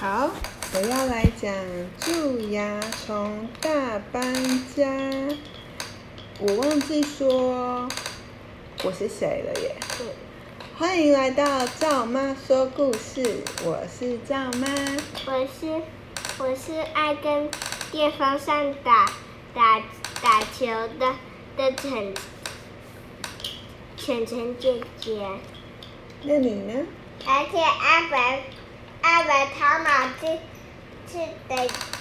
好，我要来讲蛀牙虫大搬家。我忘记说我是谁了耶。嗯。欢迎来到赵妈说故事，我是赵妈。我是我是爱跟电风扇打打打球的的晨晨晨姐姐。那你呢？而且阿白。吃吃的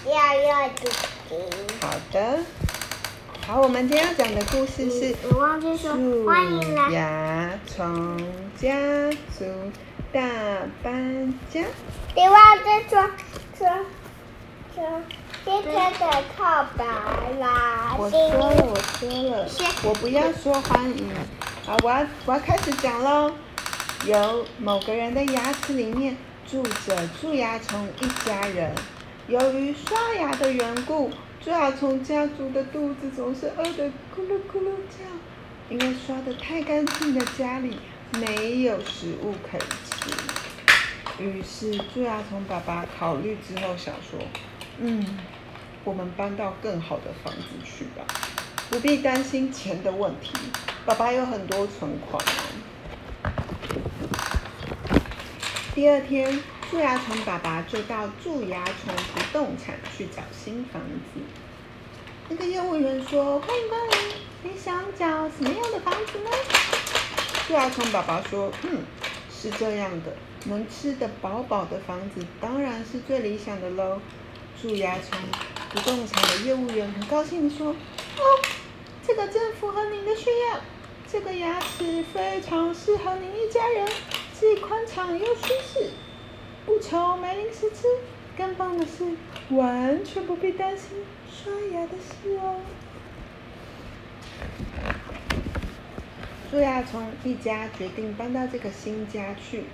要要紧紧。好的，好，我们今天要讲的故事是蛀牙虫家族大搬家。你忘记说说说今天的告白啦。我说了，我说了，我不要说欢迎。好，我要我要开始讲喽。有某个人的牙齿里面。住着蛀牙虫一家人，由于刷牙的缘故，蛀牙虫家族的肚子总是饿得咕噜咕噜叫，因为刷得太干净的家里没有食物可以吃。于是蛀牙虫爸爸考虑之后想说：“嗯，我们搬到更好的房子去吧，不必担心钱的问题。爸爸有很多存款。”第二天，蛀牙虫爸爸就到蛀牙虫不动产去找新房子。那个业务员说：“欢迎光临，你想找什么样的房子呢？”蛀牙虫爸爸说：“嗯，是这样的，能吃得饱饱的房子当然是最理想的喽。”蛀牙虫不动产的业务员很高兴地说：“哦，这个正符合您的需要，这个牙齿非常适合您一家人。”既宽敞又舒适，不愁没零食吃。更棒的是，完全不必担心刷牙的事哦。苏亚从一家决定搬到这个新家去。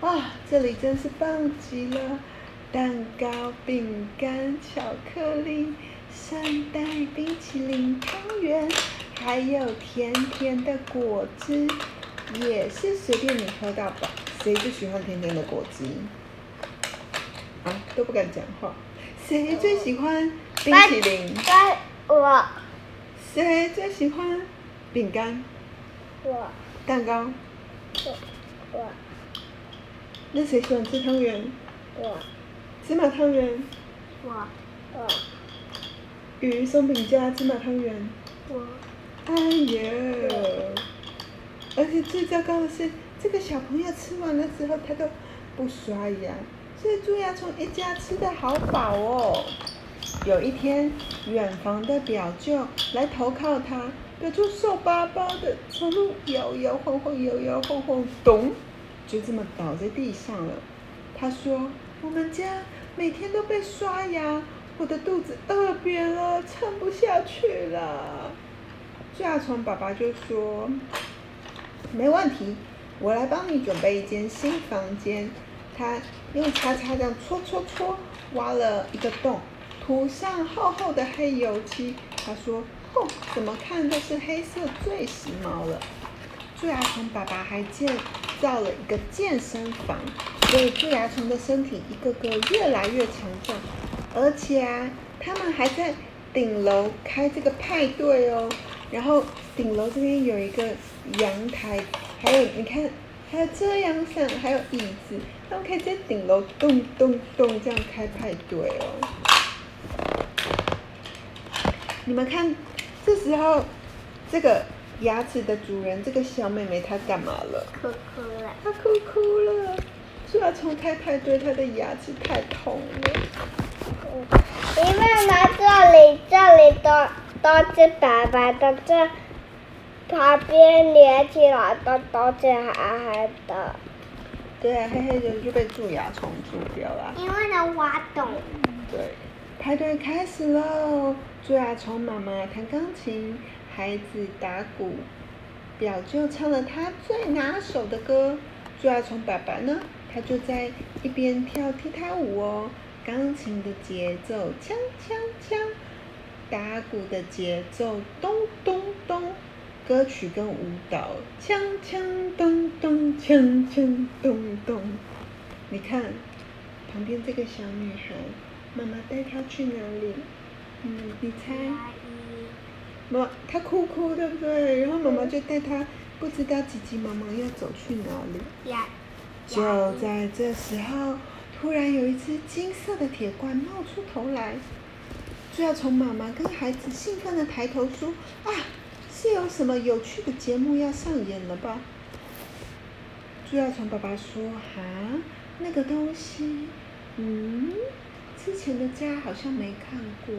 哇，这里真是棒极了！蛋糕、饼干、巧克力、圣代冰淇淋、汤圆，还有甜甜的果汁。也是随便你喝到饱，谁最喜欢甜甜的果汁？啊，都不敢讲话。谁最喜欢冰淇淋？我。谁最喜欢饼干？我。蛋糕？我。那谁喜欢吃汤圆？我。芝麻汤圆？我。我。鱼松饼加芝麻汤圆？我。哎呀！而且最糟糕的是，这个小朋友吃完了之后，他都不刷牙，所以蛀牙虫一家吃得好饱哦。有一天，远房的表舅来投靠他，表舅瘦巴巴的，走路摇摇晃晃，摇摇晃晃，咚，就这么倒在地上了。他说：“我们家每天都被刷牙，我的肚子饿扁了，撑不下去了。”蛀牙虫爸爸就说。没问题，我来帮你准备一间新房间。他用叉叉这样戳戳戳，挖了一个洞，涂上厚厚的黑油漆。他说：“哦，怎么看都是黑色最时髦了。”蛀牙虫爸爸还建造了一个健身房，所以蛀牙虫的身体一个个越来越强壮。而且啊，他们还在顶楼开这个派对哦。然后顶楼这边有一个阳台，还有你看，还有遮阳伞，还有椅子，他们可以在顶楼咚咚咚这样开派对哦。你们看，这时候这个牙齿的主人，这个小妹妹她干嘛了？哭哭了。她哭哭了，说要重开派对，她的牙齿太痛了。你妈妈，这里这里都。都是白白的，这旁边连起来的都是黑黑的。对啊，黑黑的就被蛀牙虫蛀掉了。因为能挖洞。对，派对开始喽！蛀牙虫妈妈弹钢琴，孩子打鼓，表舅唱了他最拿手的歌。蛀牙虫爸爸呢，他就在一边跳踢踏舞哦，钢琴的节奏锵锵锵。打鼓的节奏咚咚咚，歌曲跟舞蹈锵锵咚咚锵锵咚咚。你看，旁边这个小女孩，妈妈带她去哪里？嗯，你猜？妈，她哭哭，对不对？然后妈妈就带她，不知道急急忙忙要走去哪里。就在这时候，突然有一只金色的铁罐冒出头来。就要从妈妈跟孩子兴奋的抬头说：“啊，是有什么有趣的节目要上演了吧？”猪牙虫爸爸说：“哈，那个东西，嗯，之前的家好像没看过。”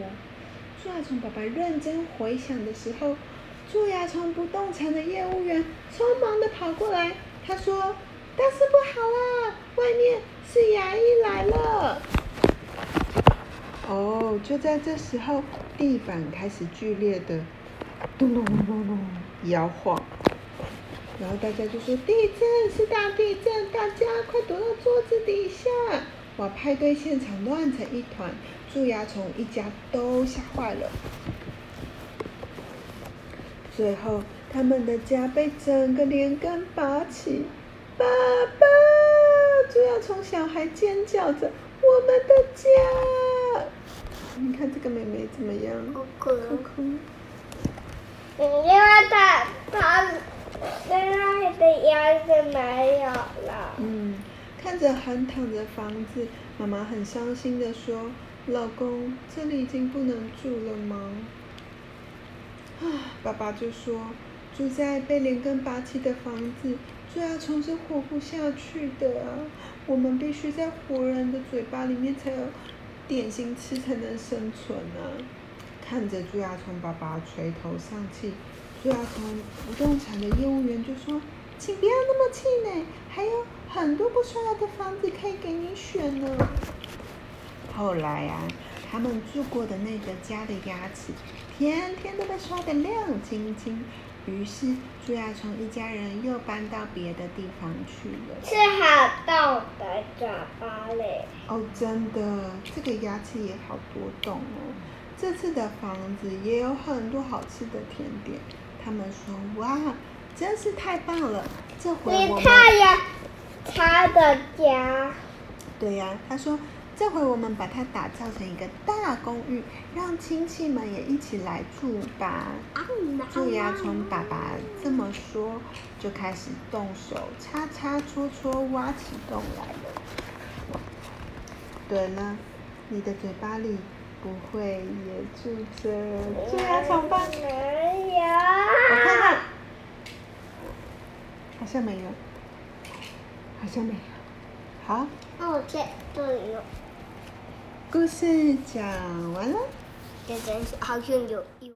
猪牙虫爸爸认真回想的时候，蛀牙虫不动产的业务员匆忙的跑过来，他说：“大事不好了，外面是牙医来了。”哦，就在这时候，地板开始剧烈的咚咚咚咚咚摇晃。然后大家就说地震是大地震，大家快躲到桌子底下！哇，派对现场乱成一团，蛀牙虫一家都吓坏了。最后，他们的家被整个连根拔起，爸爸！蛀牙虫小孩尖叫着：“我们的家！”你看这个妹妹怎么样？哭哭哭。因为她她。现在的鸭子没有了。嗯，看着横躺着房子，妈妈很伤心的说：“老公，这里已经不能住了吗？”啊，爸爸就说：“住在被连根拔起的房子，蛀牙虫是活不下去的！我们必须在活人的嘴巴里面才有点心吃，才能生存啊！”看着朱亚虫爸爸垂头丧气。朱亚虫不动产的业务员就说：“请不要那么气馁，还有很多不需要的房子可以给你选呢。”后来啊，他们住过的那个家的牙齿，天天都被刷得亮晶晶。于是朱亚虫一家人又搬到别的地方去了。是好大的嘴巴嘞！哦，真的，这个牙齿也好多洞哦。这次的房子也有很多好吃的甜点。他们说：“哇，真是太棒了！这回我们看呀，他的家。对呀，他说这回我们把它打造成一个大公寓，让亲戚们也一起来住吧。”蛀牙虫爸爸这么说，就开始动手擦擦戳戳，挖起洞来了。对了，你的嘴巴里。不会也住着蛀牙虫吧？没有。我看看，好像没有，好像没有。好。那我这这里有。故事讲完了。这真是好像有。